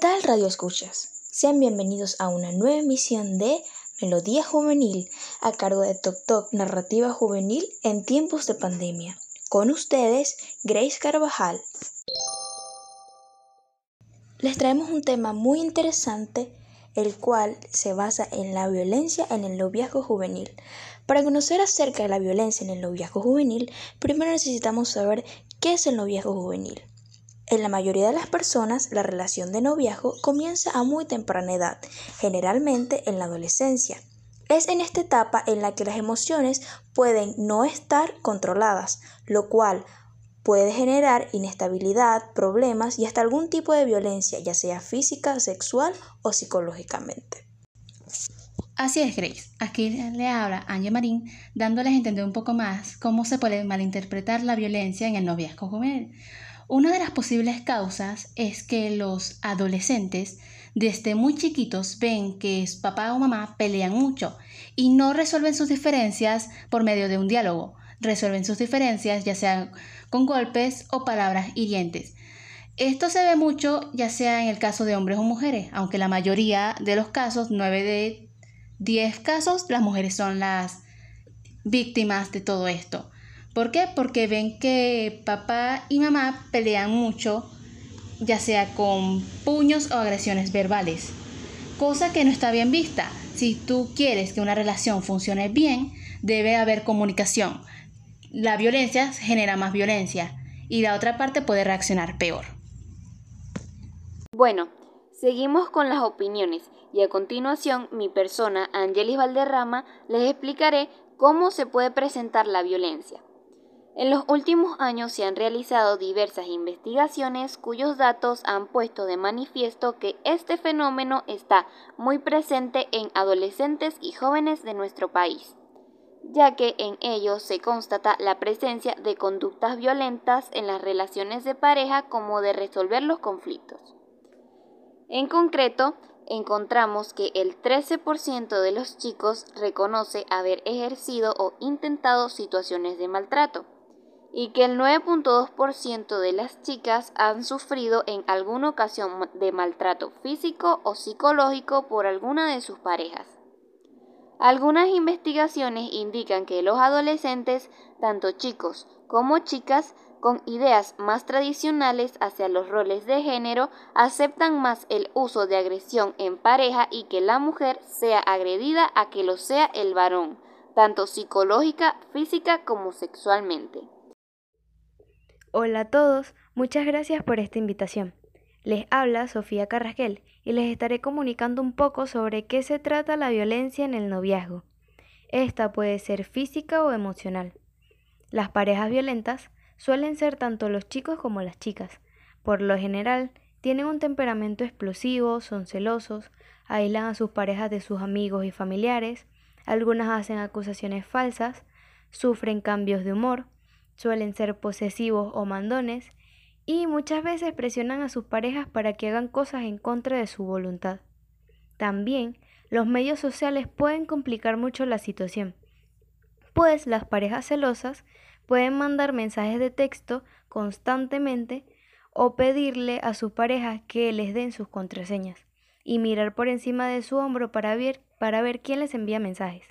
tal Radio Escuchas? Sean bienvenidos a una nueva emisión de Melodía Juvenil a cargo de Tok Tok Narrativa Juvenil en tiempos de pandemia. Con ustedes, Grace Carvajal. Les traemos un tema muy interesante, el cual se basa en la violencia en el noviazgo juvenil. Para conocer acerca de la violencia en el noviazgo juvenil, primero necesitamos saber qué es el noviazgo juvenil. En la mayoría de las personas, la relación de noviazgo comienza a muy temprana edad, generalmente en la adolescencia. Es en esta etapa en la que las emociones pueden no estar controladas, lo cual puede generar inestabilidad, problemas y hasta algún tipo de violencia, ya sea física, sexual o psicológicamente. Así es, Grace. Aquí le habla Anja Marín, dándoles a entender un poco más cómo se puede malinterpretar la violencia en el noviazgo juvenil. Una de las posibles causas es que los adolescentes desde muy chiquitos ven que papá o mamá pelean mucho y no resuelven sus diferencias por medio de un diálogo. Resuelven sus diferencias ya sea con golpes o palabras hirientes. Esto se ve mucho ya sea en el caso de hombres o mujeres, aunque la mayoría de los casos, 9 de 10 casos, las mujeres son las víctimas de todo esto. ¿Por qué? Porque ven que papá y mamá pelean mucho, ya sea con puños o agresiones verbales, cosa que no está bien vista. Si tú quieres que una relación funcione bien, debe haber comunicación. La violencia genera más violencia y la otra parte puede reaccionar peor. Bueno, seguimos con las opiniones y a continuación mi persona, Angelis Valderrama, les explicaré cómo se puede presentar la violencia. En los últimos años se han realizado diversas investigaciones cuyos datos han puesto de manifiesto que este fenómeno está muy presente en adolescentes y jóvenes de nuestro país, ya que en ellos se constata la presencia de conductas violentas en las relaciones de pareja como de resolver los conflictos. En concreto, encontramos que el 13% de los chicos reconoce haber ejercido o intentado situaciones de maltrato y que el 9.2% de las chicas han sufrido en alguna ocasión de maltrato físico o psicológico por alguna de sus parejas. Algunas investigaciones indican que los adolescentes, tanto chicos como chicas, con ideas más tradicionales hacia los roles de género, aceptan más el uso de agresión en pareja y que la mujer sea agredida a que lo sea el varón, tanto psicológica, física como sexualmente. Hola a todos, muchas gracias por esta invitación. Les habla Sofía Carrasquel y les estaré comunicando un poco sobre qué se trata la violencia en el noviazgo. Esta puede ser física o emocional. Las parejas violentas suelen ser tanto los chicos como las chicas. Por lo general, tienen un temperamento explosivo, son celosos, aíslan a sus parejas de sus amigos y familiares, algunas hacen acusaciones falsas, sufren cambios de humor, suelen ser posesivos o mandones y muchas veces presionan a sus parejas para que hagan cosas en contra de su voluntad. También los medios sociales pueden complicar mucho la situación, pues las parejas celosas pueden mandar mensajes de texto constantemente o pedirle a sus parejas que les den sus contraseñas y mirar por encima de su hombro para ver, para ver quién les envía mensajes.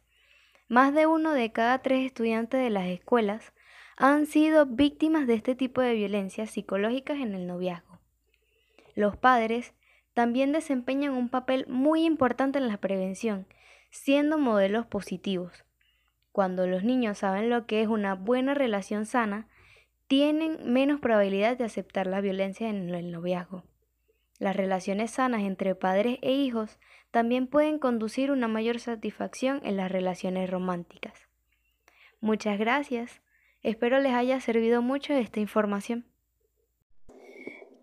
Más de uno de cada tres estudiantes de las escuelas han sido víctimas de este tipo de violencias psicológicas en el noviazgo. Los padres también desempeñan un papel muy importante en la prevención, siendo modelos positivos. Cuando los niños saben lo que es una buena relación sana, tienen menos probabilidad de aceptar la violencia en el noviazgo. Las relaciones sanas entre padres e hijos también pueden conducir una mayor satisfacción en las relaciones románticas. Muchas gracias. Espero les haya servido mucho esta información.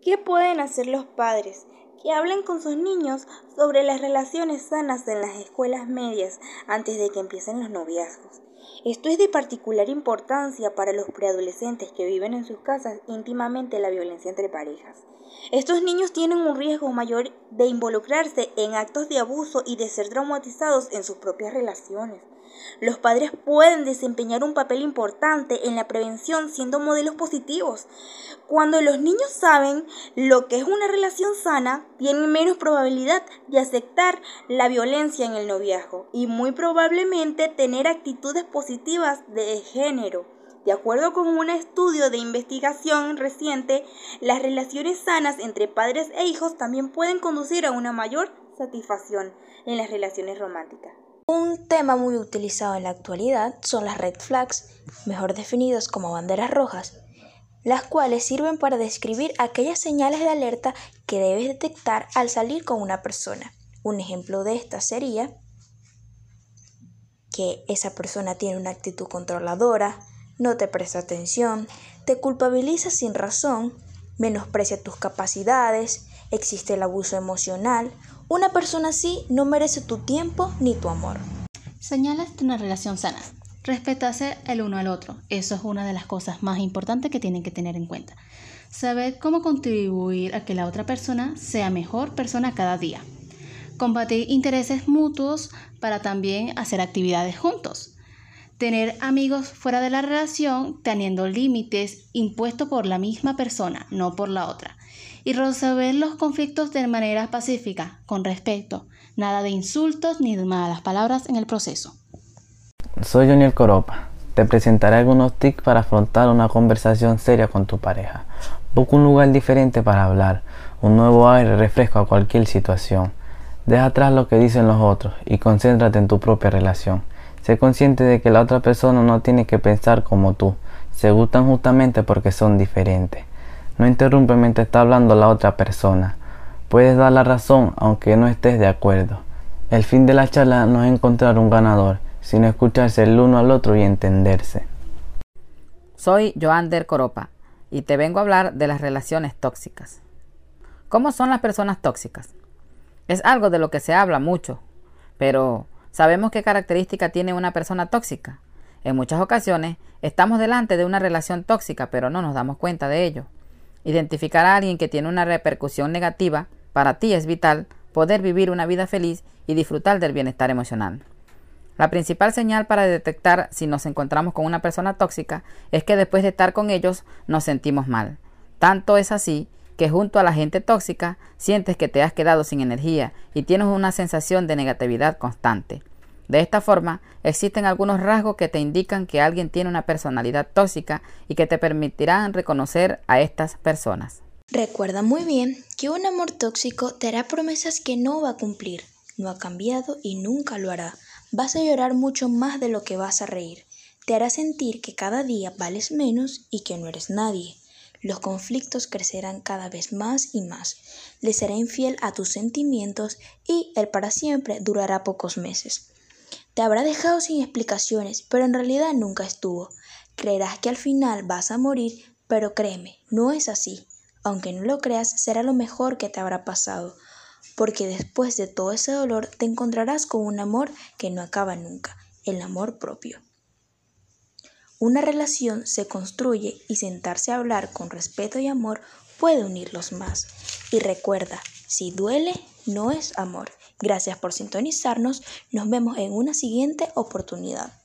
¿Qué pueden hacer los padres? Que hablen con sus niños sobre las relaciones sanas en las escuelas medias antes de que empiecen los noviazgos. Esto es de particular importancia para los preadolescentes que viven en sus casas íntimamente la violencia entre parejas. Estos niños tienen un riesgo mayor de involucrarse en actos de abuso y de ser traumatizados en sus propias relaciones. Los padres pueden desempeñar un papel importante en la prevención siendo modelos positivos. Cuando los niños saben lo que es una relación sana, tienen menos probabilidad de aceptar la violencia en el noviazgo y muy probablemente tener actitudes positivas de género. De acuerdo con un estudio de investigación reciente, las relaciones sanas entre padres e hijos también pueden conducir a una mayor satisfacción en las relaciones románticas. Un tema muy utilizado en la actualidad son las red flags, mejor definidos como banderas rojas, las cuales sirven para describir aquellas señales de alerta que debes detectar al salir con una persona. Un ejemplo de esta sería que esa persona tiene una actitud controladora, no te presta atención, te culpabiliza sin razón, menosprecia tus capacidades, existe el abuso emocional una persona así no merece tu tiempo ni tu amor. Señalas de una relación sana. Respetarse el uno al otro. Eso es una de las cosas más importantes que tienen que tener en cuenta. Saber cómo contribuir a que la otra persona sea mejor persona cada día. Combatir intereses mutuos para también hacer actividades juntos. Tener amigos fuera de la relación teniendo límites impuestos por la misma persona, no por la otra y resolver los conflictos de manera pacífica, con respeto, nada de insultos ni de malas palabras en el proceso. Soy Junior Coropa. Te presentaré algunos tips para afrontar una conversación seria con tu pareja. Busca un lugar diferente para hablar, un nuevo aire refresco a cualquier situación. Deja atrás lo que dicen los otros y concéntrate en tu propia relación. Sé consciente de que la otra persona no tiene que pensar como tú. Se gustan justamente porque son diferentes. No interrumpe mientras está hablando la otra persona. Puedes dar la razón aunque no estés de acuerdo. El fin de la charla no es encontrar un ganador, sino escucharse el uno al otro y entenderse. Soy Joander Coropa y te vengo a hablar de las relaciones tóxicas. ¿Cómo son las personas tóxicas? Es algo de lo que se habla mucho, pero ¿sabemos qué característica tiene una persona tóxica? En muchas ocasiones estamos delante de una relación tóxica, pero no nos damos cuenta de ello. Identificar a alguien que tiene una repercusión negativa para ti es vital poder vivir una vida feliz y disfrutar del bienestar emocional. La principal señal para detectar si nos encontramos con una persona tóxica es que después de estar con ellos nos sentimos mal. Tanto es así que junto a la gente tóxica sientes que te has quedado sin energía y tienes una sensación de negatividad constante. De esta forma, existen algunos rasgos que te indican que alguien tiene una personalidad tóxica y que te permitirán reconocer a estas personas. Recuerda muy bien que un amor tóxico te hará promesas que no va a cumplir, no ha cambiado y nunca lo hará. Vas a llorar mucho más de lo que vas a reír. Te hará sentir que cada día vales menos y que no eres nadie. Los conflictos crecerán cada vez más y más. Le será infiel a tus sentimientos y el para siempre durará pocos meses. Te habrá dejado sin explicaciones, pero en realidad nunca estuvo. Creerás que al final vas a morir, pero créeme, no es así. Aunque no lo creas, será lo mejor que te habrá pasado, porque después de todo ese dolor te encontrarás con un amor que no acaba nunca, el amor propio. Una relación se construye y sentarse a hablar con respeto y amor puede unirlos más. Y recuerda, si duele, no es amor. Gracias por sintonizarnos. Nos vemos en una siguiente oportunidad.